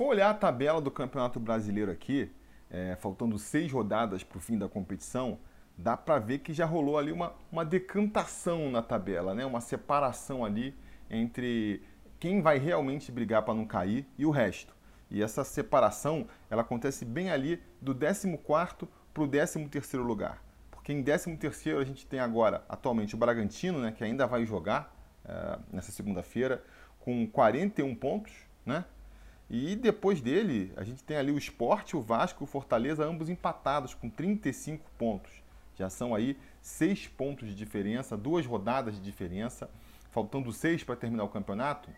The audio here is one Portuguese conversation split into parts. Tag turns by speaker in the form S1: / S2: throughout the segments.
S1: for olhar a tabela do Campeonato Brasileiro aqui, é, faltando seis rodadas para o fim da competição, dá para ver que já rolou ali uma, uma decantação na tabela, né? uma separação ali entre quem vai realmente brigar para não cair e o resto. E essa separação ela acontece bem ali do 14 para o 13 lugar. Porque em 13 a gente tem agora, atualmente, o Bragantino, né, que ainda vai jogar é, nessa segunda-feira, com 41 pontos, né? E depois dele, a gente tem ali o Sport, o Vasco e o Fortaleza, ambos empatados com 35 pontos. Já são aí seis pontos de diferença, duas rodadas de diferença, faltando seis para terminar o campeonato.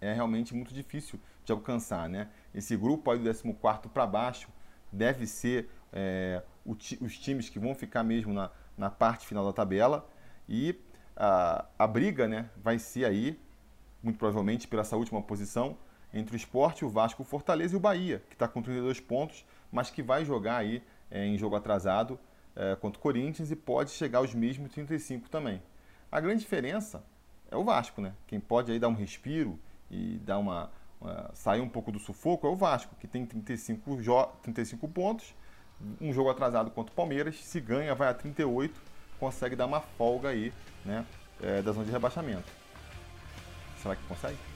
S1: É realmente muito difícil de alcançar, né? Esse grupo aí do 14 para baixo deve ser é, os times que vão ficar mesmo na, na parte final da tabela. E a, a briga né, vai ser aí, muito provavelmente, pela essa última posição entre o Esporte, o Vasco, o Fortaleza e o Bahia, que está com 32 pontos, mas que vai jogar aí é, em jogo atrasado é, contra o Corinthians e pode chegar aos mesmos 35 também. A grande diferença é o Vasco, né? Quem pode aí dar um respiro e dar uma, uma sair um pouco do sufoco é o Vasco, que tem 35, 35 pontos, um jogo atrasado contra o Palmeiras, se ganha vai a 38, consegue dar uma folga aí, né, é, da zona de rebaixamento. Será que consegue?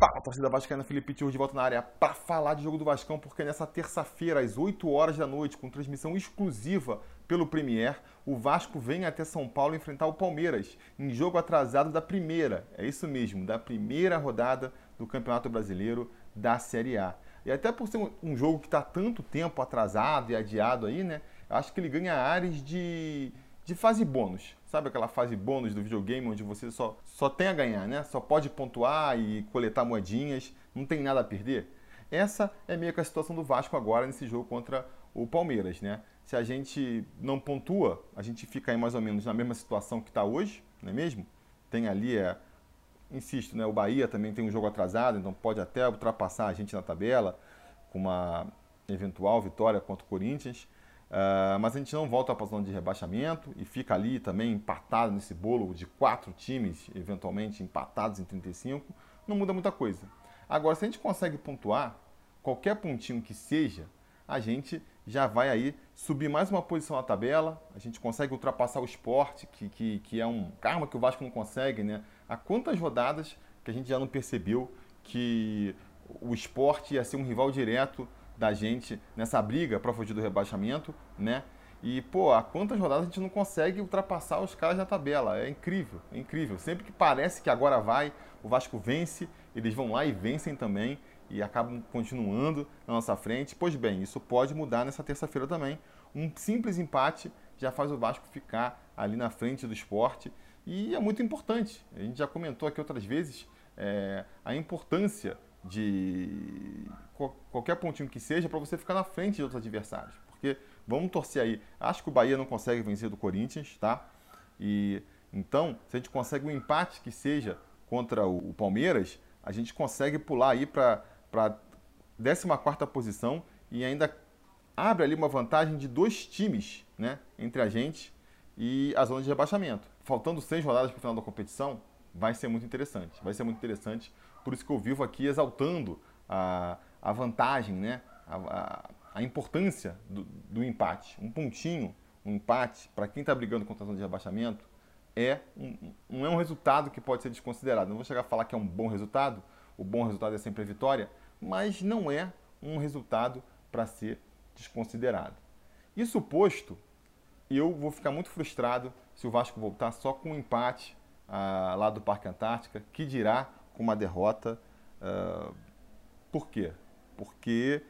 S1: Fala, torcida vascaína, Felipe Tio de volta na área para falar de jogo do Vascão, porque nessa terça-feira, às 8 horas da noite, com transmissão exclusiva pelo Premier, o Vasco vem até São Paulo enfrentar o Palmeiras, em jogo atrasado da primeira, é isso mesmo, da primeira rodada do Campeonato Brasileiro da Série A. E até por ser um jogo que está tanto tempo atrasado e adiado aí, né, acho que ele ganha áreas de de fase bônus. Sabe aquela fase bônus do videogame onde você só, só tem a ganhar, né? Só pode pontuar e coletar moedinhas, não tem nada a perder? Essa é meio que a situação do Vasco agora nesse jogo contra o Palmeiras, né? Se a gente não pontua, a gente fica aí mais ou menos na mesma situação que está hoje, não é mesmo? Tem ali, é, insisto, né? O Bahia também tem um jogo atrasado, então pode até ultrapassar a gente na tabela com uma eventual vitória contra o Corinthians. Uh, mas a gente não volta para a zona de rebaixamento e fica ali também empatado nesse bolo de quatro times, eventualmente empatados em 35, não muda muita coisa. Agora, se a gente consegue pontuar, qualquer pontinho que seja, a gente já vai aí subir mais uma posição na tabela, a gente consegue ultrapassar o esporte, que, que, que é um karma que o Vasco não consegue, né? Há quantas rodadas que a gente já não percebeu que o esporte ia ser um rival direto da gente nessa briga para fugir do rebaixamento, né? E, pô, há quantas rodadas a gente não consegue ultrapassar os caras na tabela? É incrível, é incrível. Sempre que parece que agora vai, o Vasco vence, eles vão lá e vencem também e acabam continuando na nossa frente. Pois bem, isso pode mudar nessa terça-feira também. Um simples empate já faz o Vasco ficar ali na frente do esporte e é muito importante. A gente já comentou aqui outras vezes é, a importância de qualquer pontinho que seja para você ficar na frente de outros adversários. Porque vamos torcer aí. Acho que o Bahia não consegue vencer do Corinthians, tá? E então, se a gente consegue um empate que seja contra o Palmeiras, a gente consegue pular aí para a 14 posição e ainda abre ali uma vantagem de dois times, né, entre a gente e a zona de rebaixamento. Faltando seis rodadas para o final da competição, vai ser muito interessante. Vai ser muito interessante por isso que eu vivo aqui exaltando a, a vantagem, né? a, a, a importância do, do, empate. Um pontinho, um empate, para quem está brigando contra a zona de rebaixamento, é um, não é um resultado que pode ser desconsiderado. Não vou chegar a falar que é um bom resultado, o bom resultado é sempre a vitória, mas não é um resultado para ser desconsiderado. Isso posto, eu vou ficar muito frustrado se o Vasco voltar só com um empate ah, lá do Parque Antártica, que dirá com uma derrota. Uh, por quê? Porque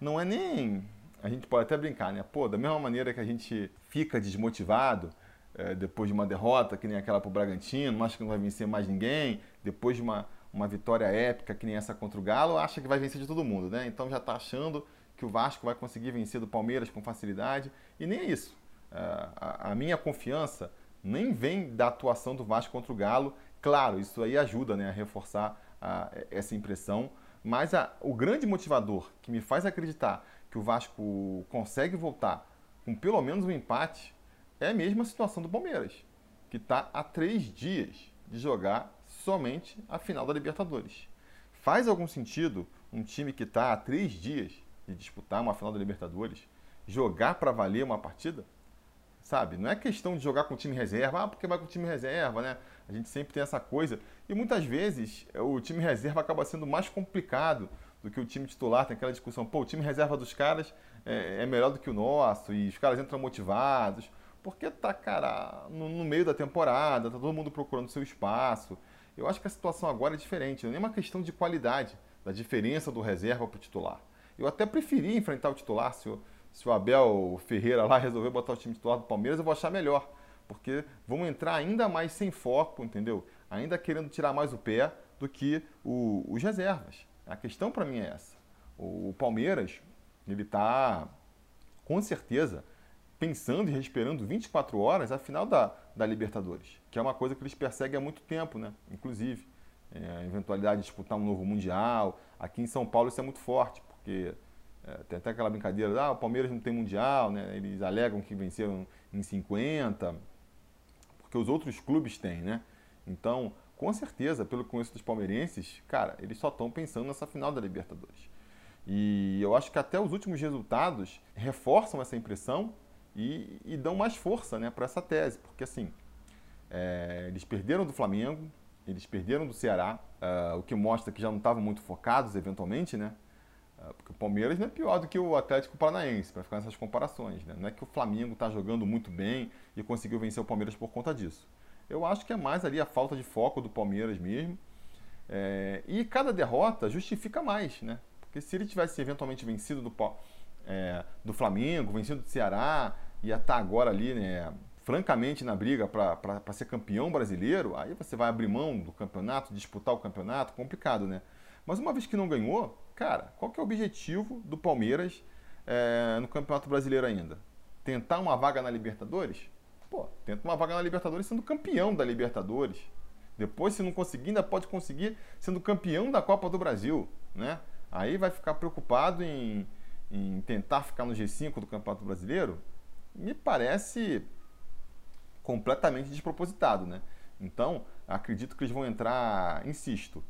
S1: não é nem. A gente pode até brincar, né? Pô, da mesma maneira que a gente fica desmotivado é, depois de uma derrota, que nem aquela para o Bragantino, acha que não vai vencer mais ninguém, depois de uma, uma vitória épica, que nem essa contra o Galo, acha que vai vencer de todo mundo, né? Então já está achando que o Vasco vai conseguir vencer do Palmeiras com facilidade, e nem é isso. Uh, a, a minha confiança nem vem da atuação do Vasco contra o Galo, Claro, isso aí ajuda né, a reforçar a, essa impressão, mas a, o grande motivador que me faz acreditar que o Vasco consegue voltar com pelo menos um empate é a situação do Palmeiras. que está a três dias de jogar somente a final da Libertadores. Faz algum sentido um time que está a três dias de disputar uma final da Libertadores jogar para valer uma partida? Sabe? Não é questão de jogar com o time reserva, ah, porque vai com o time reserva, né? A gente sempre tem essa coisa. E muitas vezes o time reserva acaba sendo mais complicado do que o time titular. Tem aquela discussão, pô, o time reserva dos caras é, é melhor do que o nosso e os caras entram motivados. Porque tá, cara, no, no, meio da temporada, tá todo mundo procurando seu espaço. Eu acho que a situação agora é diferente, não é uma questão de qualidade, da diferença do reserva para o titular. Eu até preferia enfrentar o titular se o, se o Abel Ferreira lá resolver botar o time titular do Palmeiras, eu vou achar melhor. Porque vamos entrar ainda mais sem foco, entendeu? Ainda querendo tirar mais o pé do que o, os reservas. A questão para mim é essa. O, o Palmeiras, ele está, com certeza, pensando e respirando 24 horas a final da, da Libertadores, que é uma coisa que eles perseguem há muito tempo, né? Inclusive, é, a eventualidade de disputar um novo Mundial. Aqui em São Paulo isso é muito forte, porque é, tem até aquela brincadeira, ah, o Palmeiras não tem Mundial, né? Eles alegam que venceram em 50, porque os outros clubes têm, né? Então, com certeza, pelo conheço dos palmeirenses, cara, eles só estão pensando nessa final da Libertadores. E eu acho que até os últimos resultados reforçam essa impressão e, e dão mais força né, para essa tese, porque assim, é, eles perderam do Flamengo, eles perderam do Ceará, uh, o que mostra que já não estavam muito focados eventualmente, né? Uh, porque o Palmeiras não é pior do que o Atlético Paranaense, para ficar nessas comparações. Né? Não é que o Flamengo está jogando muito bem e conseguiu vencer o Palmeiras por conta disso. Eu acho que é mais ali a falta de foco do Palmeiras mesmo. É, e cada derrota justifica mais, né? Porque se ele tivesse eventualmente vencido do, é, do Flamengo, vencido do Ceará, ia estar tá agora ali, né, francamente na briga para ser campeão brasileiro, aí você vai abrir mão do campeonato, disputar o campeonato, complicado, né? Mas uma vez que não ganhou, cara, qual que é o objetivo do Palmeiras é, no Campeonato Brasileiro ainda? Tentar uma vaga na Libertadores? Pô, tenta uma vaga na Libertadores sendo campeão da Libertadores. Depois, se não conseguir, ainda pode conseguir sendo campeão da Copa do Brasil, né? Aí vai ficar preocupado em, em tentar ficar no G5 do Campeonato Brasileiro? Me parece completamente despropositado, né? Então, acredito que eles vão entrar, insisto,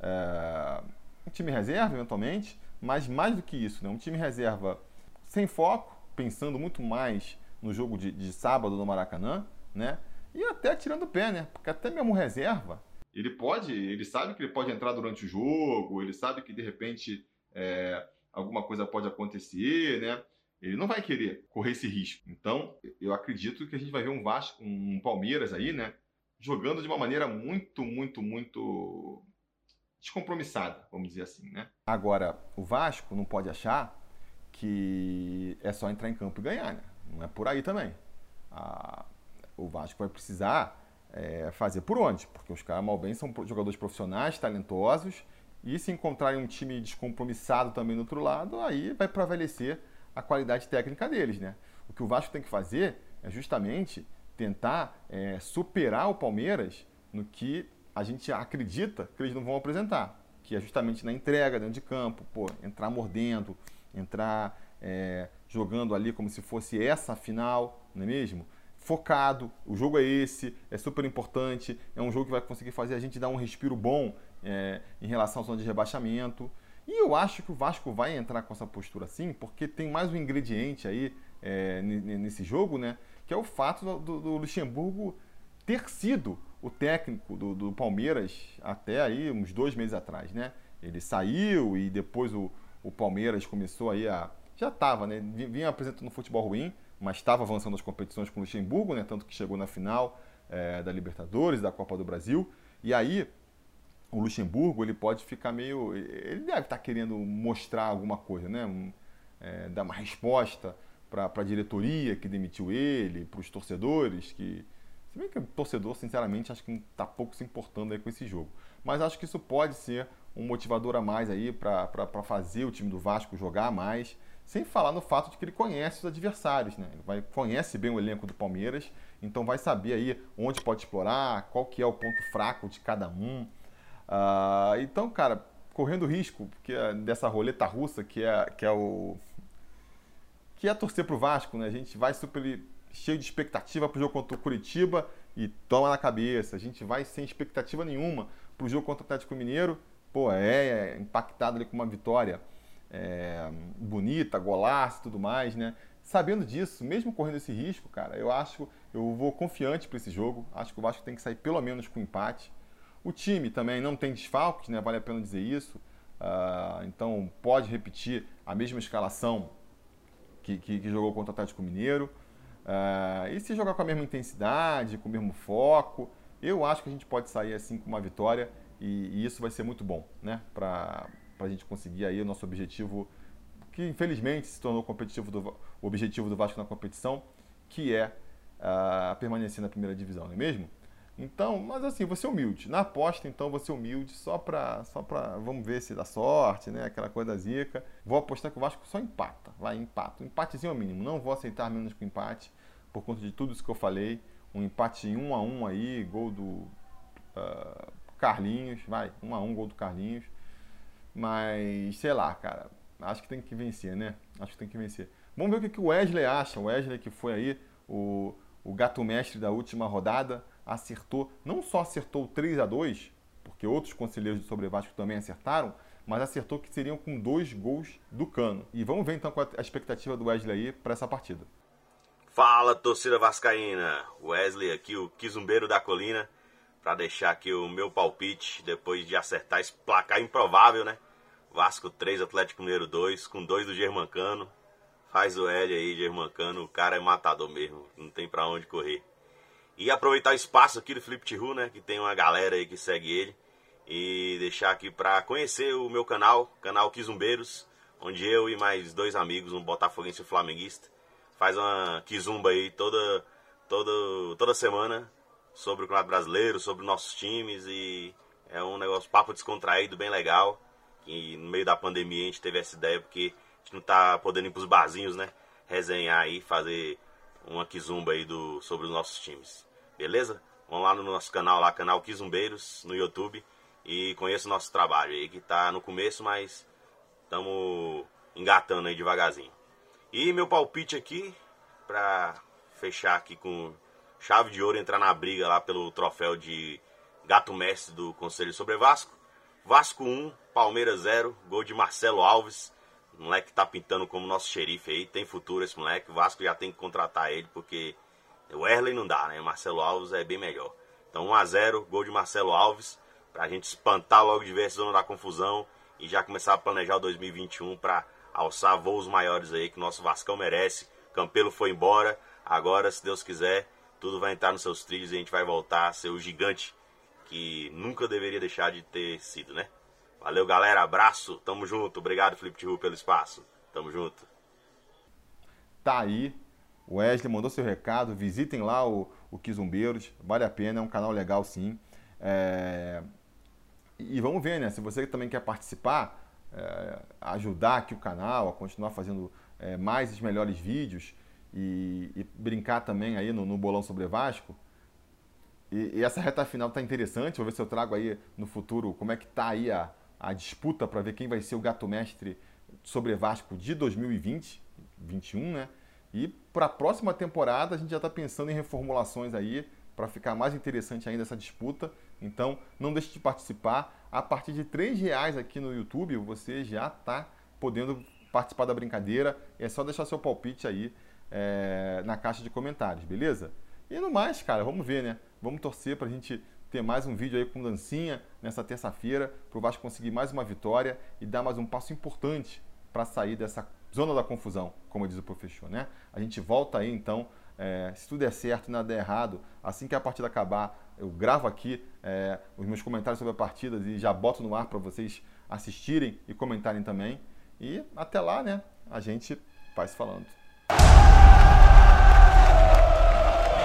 S1: é, um time reserva, eventualmente, mas mais do que isso, né? um time reserva sem foco, pensando muito mais no jogo de, de sábado no Maracanã, né? E até tirando o pé, né? Porque até mesmo reserva, ele pode, ele sabe que ele pode entrar durante o jogo, ele sabe que de repente é, alguma coisa pode acontecer, né? Ele não vai querer correr esse risco. Então, eu acredito que a gente vai ver um Vasco, um Palmeiras aí, né? Jogando de uma maneira muito, muito, muito descompromissada, vamos dizer assim, né? Agora, o Vasco não pode achar que é só entrar em campo e ganhar, né? Não é por aí também. A, o Vasco vai precisar é, fazer por onde? Porque os caras, mal bem, são jogadores profissionais, talentosos, e se encontrarem um time descompromissado também do outro lado, aí vai prevalecer a qualidade técnica deles, né? O que o Vasco tem que fazer é justamente tentar é, superar o Palmeiras no que a gente acredita que eles não vão apresentar, que é justamente na entrega dentro de campo, pô, entrar mordendo, entrar é, jogando ali como se fosse essa final, não é mesmo? Focado, o jogo é esse, é super importante, é um jogo que vai conseguir fazer a gente dar um respiro bom é, em relação à zona de rebaixamento. E eu acho que o Vasco vai entrar com essa postura assim, porque tem mais um ingrediente aí é, nesse jogo, né? Que é o fato do, do Luxemburgo ter sido o técnico do, do, Palmeiras até aí uns dois meses atrás, né? Ele saiu e depois o, o Palmeiras começou aí a já estava, né? Vinha apresentando futebol ruim, mas estava avançando as competições com o Luxemburgo, né? Tanto que chegou na final é, da Libertadores, da Copa do Brasil. E aí, o Luxemburgo, ele pode ficar meio... Ele deve estar tá querendo mostrar alguma coisa, né? Um, é, dar uma resposta para a diretoria que demitiu ele, para os torcedores que... Se bem que o torcedor, sinceramente, acho que está pouco se importando aí com esse jogo. Mas acho que isso pode ser um motivador a mais aí para fazer o time do Vasco jogar mais. Sem falar no fato de que ele conhece os adversários, né? Ele vai, conhece bem o elenco do Palmeiras, então vai saber aí onde pode explorar, qual que é o ponto fraco de cada um. Uh, então, cara, correndo risco porque é dessa roleta russa que é, que é o que é torcer pro Vasco, né? A gente vai super cheio de expectativa pro jogo contra o Curitiba e toma na cabeça. A gente vai sem expectativa nenhuma para o jogo contra o Atlético Mineiro. Pô, é, é impactado ali com uma vitória é, bonita, golaço e tudo mais, né? Sabendo disso, mesmo correndo esse risco, cara, eu acho, eu vou confiante para esse jogo. Acho que o Vasco tem que sair pelo menos com empate. O time também não tem desfalques, né? Vale a pena dizer isso. Uh, então pode repetir a mesma escalação que, que, que jogou contra o Atlético Mineiro. Uh, e se jogar com a mesma intensidade, com o mesmo foco, eu acho que a gente pode sair assim com uma vitória e, e isso vai ser muito bom, né? Para a gente conseguir aí o nosso objetivo, que infelizmente se tornou competitivo do, o objetivo do Vasco na competição, que é uh, permanecer na primeira divisão, não é mesmo? Então, mas assim, você humilde. Na aposta, então, você humilde, só pra, só pra. Vamos ver se dá sorte, né? Aquela coisa da zica. Vou apostar que o Vasco só empata. Vai, empata. Um empatezinho ao mínimo. Não vou aceitar menos que o empate, por conta de tudo isso que eu falei. Um empate em um a um aí, gol do uh, Carlinhos. Vai, um a um, gol do Carlinhos. Mas, sei lá, cara. Acho que tem que vencer, né? Acho que tem que vencer. Vamos ver o que o Wesley acha. O Wesley que foi aí o, o gato mestre da última rodada acertou, não só acertou 3 a 2 porque outros conselheiros do Sobre Vasco também acertaram, mas acertou que seriam com dois gols do Cano. E vamos ver então qual é a expectativa do Wesley aí para essa partida.
S2: Fala, torcida vascaína. Wesley aqui, o quizumbeiro da colina, para deixar aqui o meu palpite depois de acertar esse placar improvável, né? Vasco 3, Atlético Mineiro 2, com dois do Germancano. Faz o L aí, Germancano, o cara é matador mesmo, não tem para onde correr. E aproveitar o espaço aqui do Felipe Tihu, né? Que tem uma galera aí que segue ele. E deixar aqui para conhecer o meu canal, canal Quizumbeiros, onde eu e mais dois amigos, um botafoguense e um flamenguista, faz uma quizumba aí toda, toda, toda semana sobre o Campeonato Brasileiro, sobre nossos times e é um negócio papo descontraído, bem legal. E no meio da pandemia a gente teve essa ideia porque a gente não tá podendo ir pros barzinhos, né? Resenhar aí, fazer uma quizumba aí do, sobre os nossos times. Beleza? Vamos lá no nosso canal, lá, canal Quizumbeiros, no YouTube. E conheça o nosso trabalho aí, que tá no começo, mas estamos engatando aí devagarzinho. E meu palpite aqui, pra fechar aqui com chave de ouro, entrar na briga lá pelo troféu de gato mestre do Conselho sobre Vasco. Vasco 1, Palmeiras 0, gol de Marcelo Alves. O moleque tá pintando como nosso xerife aí, tem futuro esse moleque. Vasco já tem que contratar ele, porque o Erley não dá, né? Marcelo Alves é bem melhor. Então 1x0, gol de Marcelo Alves, pra gente espantar logo de vez a zona da confusão e já começar a planejar o 2021 para alçar voos maiores aí que o nosso Vascão merece. Campelo foi embora, agora, se Deus quiser, tudo vai entrar nos seus trilhos e a gente vai voltar a ser o gigante que nunca deveria deixar de ter sido, né? Valeu, galera. Abraço. Tamo junto. Obrigado, Felipe Tihu, pelo espaço. Tamo junto.
S1: Tá aí. O Wesley mandou seu recado. Visitem lá o, o Kizumbeiros. Vale a pena. É um canal legal, sim. É... E vamos ver, né? Se você também quer participar, é... ajudar aqui o canal a continuar fazendo é, mais e melhores vídeos e, e, brincar também aí no, no Bolão Sobre Vasco, e, e, essa reta final tá interessante. Vou ver se eu trago aí no futuro como é que tá aí a, a disputa para ver quem vai ser o gato mestre sobre Vasco de 2020, 21, né? E para a próxima temporada a gente já está pensando em reformulações aí para ficar mais interessante ainda essa disputa. Então não deixe de participar. A partir de R$ reais aqui no YouTube você já está podendo participar da brincadeira. É só deixar seu palpite aí é, na caixa de comentários, beleza? E no mais, cara, vamos ver, né? Vamos torcer para a gente ter mais um vídeo aí com dancinha nessa terça-feira, para o Vasco conseguir mais uma vitória e dar mais um passo importante para sair dessa zona da confusão, como diz o professor, né? A gente volta aí então, é, se tudo der certo nada der errado, assim que a partida acabar, eu gravo aqui é, os meus comentários sobre a partida e já boto no ar para vocês assistirem e comentarem também. E até lá, né? A gente vai se falando.